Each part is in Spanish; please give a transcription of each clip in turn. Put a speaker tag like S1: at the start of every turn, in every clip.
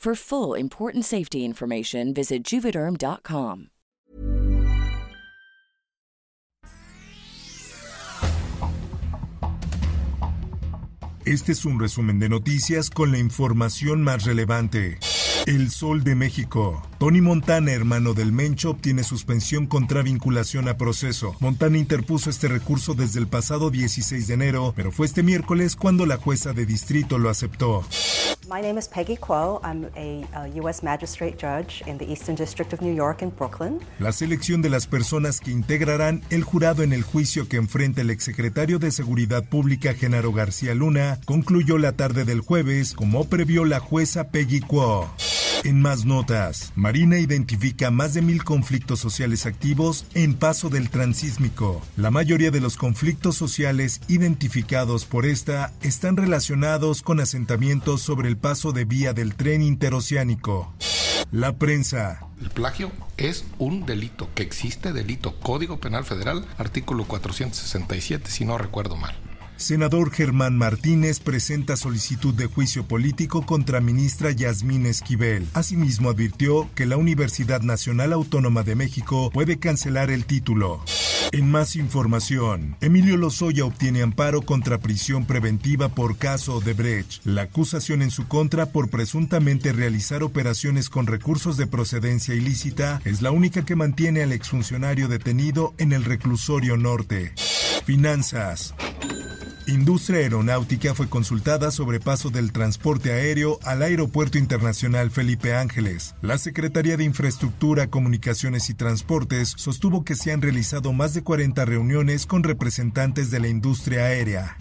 S1: For full important safety information, visit juvederm.com.
S2: Este es un resumen de noticias con la información más relevante. El Sol de México. Tony Montana, hermano del Mencho, obtiene suspensión contra vinculación a proceso. Montana interpuso este recurso desde el pasado 16 de enero, pero fue este miércoles cuando la jueza de distrito lo aceptó.
S3: My name is Peggy Kuo. I'm a, U.S. magistrate judge in the Eastern District of New York in Brooklyn.
S2: La selección de las personas que integrarán el jurado en el juicio que enfrenta el exsecretario de Seguridad Pública Genaro García Luna concluyó la tarde del jueves, como previó la jueza Peggy Kuo. En más notas, Marina identifica más de mil conflictos sociales activos en paso del transísmico. La mayoría de los conflictos sociales identificados por esta están relacionados con asentamientos sobre el paso de vía del tren interoceánico. La prensa.
S4: El plagio es un delito, que existe delito. Código Penal Federal, artículo 467, si no recuerdo mal.
S2: Senador Germán Martínez presenta solicitud de juicio político contra ministra Yasmín Esquivel. Asimismo advirtió que la Universidad Nacional Autónoma de México puede cancelar el título. En más información, Emilio Lozoya obtiene amparo contra prisión preventiva por caso de Brecht. La acusación en su contra por presuntamente realizar operaciones con recursos de procedencia ilícita es la única que mantiene al exfuncionario detenido en el reclusorio norte. Finanzas. Industria Aeronáutica fue consultada sobre paso del transporte aéreo al Aeropuerto Internacional Felipe Ángeles. La Secretaría de Infraestructura, Comunicaciones y Transportes sostuvo que se han realizado más de 40 reuniones con representantes de la industria aérea.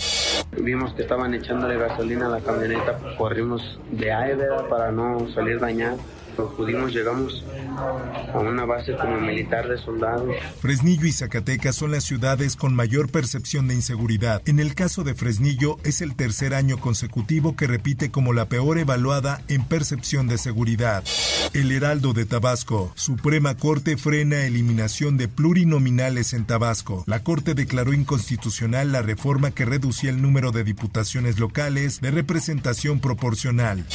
S5: Vimos que estaban echándole gasolina a la camioneta, corrimos de aire para no salir dañados pudimos llegamos a una base como militar de soldados.
S2: Fresnillo y Zacatecas son las ciudades con mayor percepción de inseguridad. En el caso de Fresnillo es el tercer año consecutivo que repite como la peor evaluada en percepción de seguridad. El Heraldo de Tabasco. Suprema Corte frena eliminación de plurinominales en Tabasco. La Corte declaró inconstitucional la reforma que reducía el número de diputaciones locales de representación proporcional.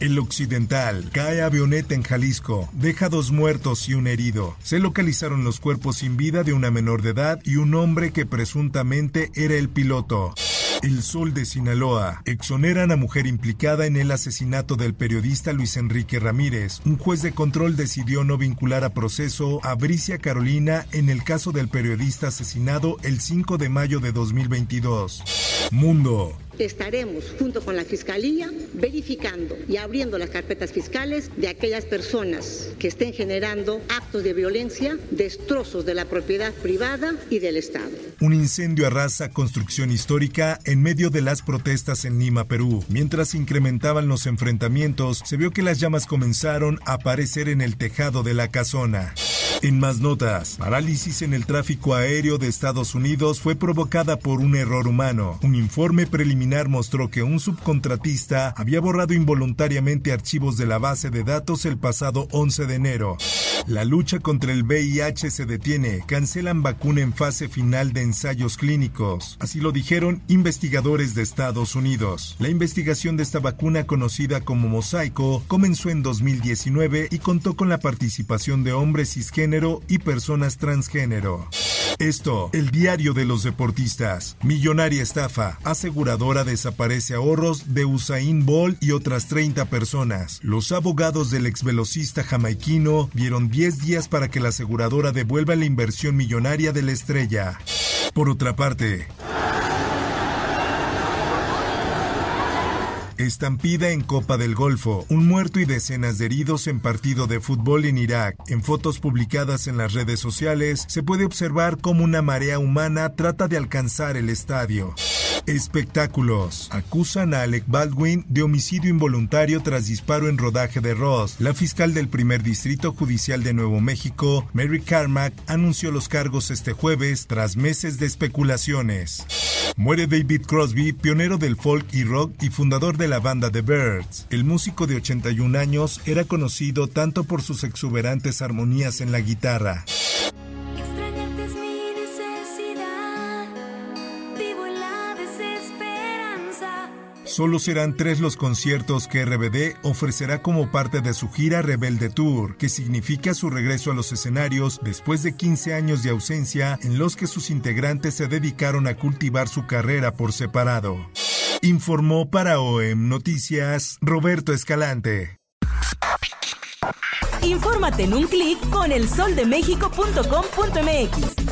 S2: El Occidental. Cae avioneta en Jalisco. Deja dos muertos y un herido. Se localizaron los cuerpos sin vida de una menor de edad y un hombre que presuntamente era el piloto. El Sol de Sinaloa. Exoneran a mujer implicada en el asesinato del periodista Luis Enrique Ramírez. Un juez de control decidió no vincular a proceso a Bricia Carolina en el caso del periodista asesinado el 5 de mayo de 2022. Mundo.
S6: Estaremos junto con la Fiscalía verificando y abriendo las carpetas fiscales de aquellas personas que estén generando actos de violencia, destrozos de la propiedad privada y del Estado.
S2: Un incendio arrasa construcción histórica en medio de las protestas en Lima, Perú. Mientras incrementaban los enfrentamientos, se vio que las llamas comenzaron a aparecer en el tejado de la casona. En más notas, parálisis en el tráfico aéreo de Estados Unidos fue provocada por un error humano. Un informe preliminar mostró que un subcontratista había borrado involuntariamente archivos de la base de datos el pasado 11 de enero. La lucha contra el VIH se detiene. Cancelan vacuna en fase final de ensayos clínicos. Así lo dijeron investigadores de Estados Unidos. La investigación de esta vacuna conocida como Mosaico comenzó en 2019 y contó con la participación de hombres cisgéneros y personas transgénero. Esto, el diario de los deportistas. Millonaria estafa. Aseguradora desaparece ahorros de Usain Bolt y otras 30 personas. Los abogados del ex velocista jamaiquino vieron 10 días para que la aseguradora devuelva la inversión millonaria de la estrella. Por otra parte, Estampida en Copa del Golfo, un muerto y decenas de heridos en partido de fútbol en Irak. En fotos publicadas en las redes sociales se puede observar cómo una marea humana trata de alcanzar el estadio. Espectáculos. Acusan a Alec Baldwin de homicidio involuntario tras disparo en rodaje de Ross. La fiscal del primer distrito judicial de Nuevo México, Mary Carmack, anunció los cargos este jueves tras meses de especulaciones. Muere David Crosby, pionero del folk y rock y fundador de la banda The Birds. El músico de 81 años era conocido tanto por sus exuberantes armonías en la guitarra. Solo serán tres los conciertos que RBD ofrecerá como parte de su gira Rebelde Tour, que significa su regreso a los escenarios después de 15 años de ausencia en los que sus integrantes se dedicaron a cultivar su carrera por separado. Informó para OEM Noticias Roberto Escalante.
S7: Infórmate en un clic con elsoldemexico.com.mx.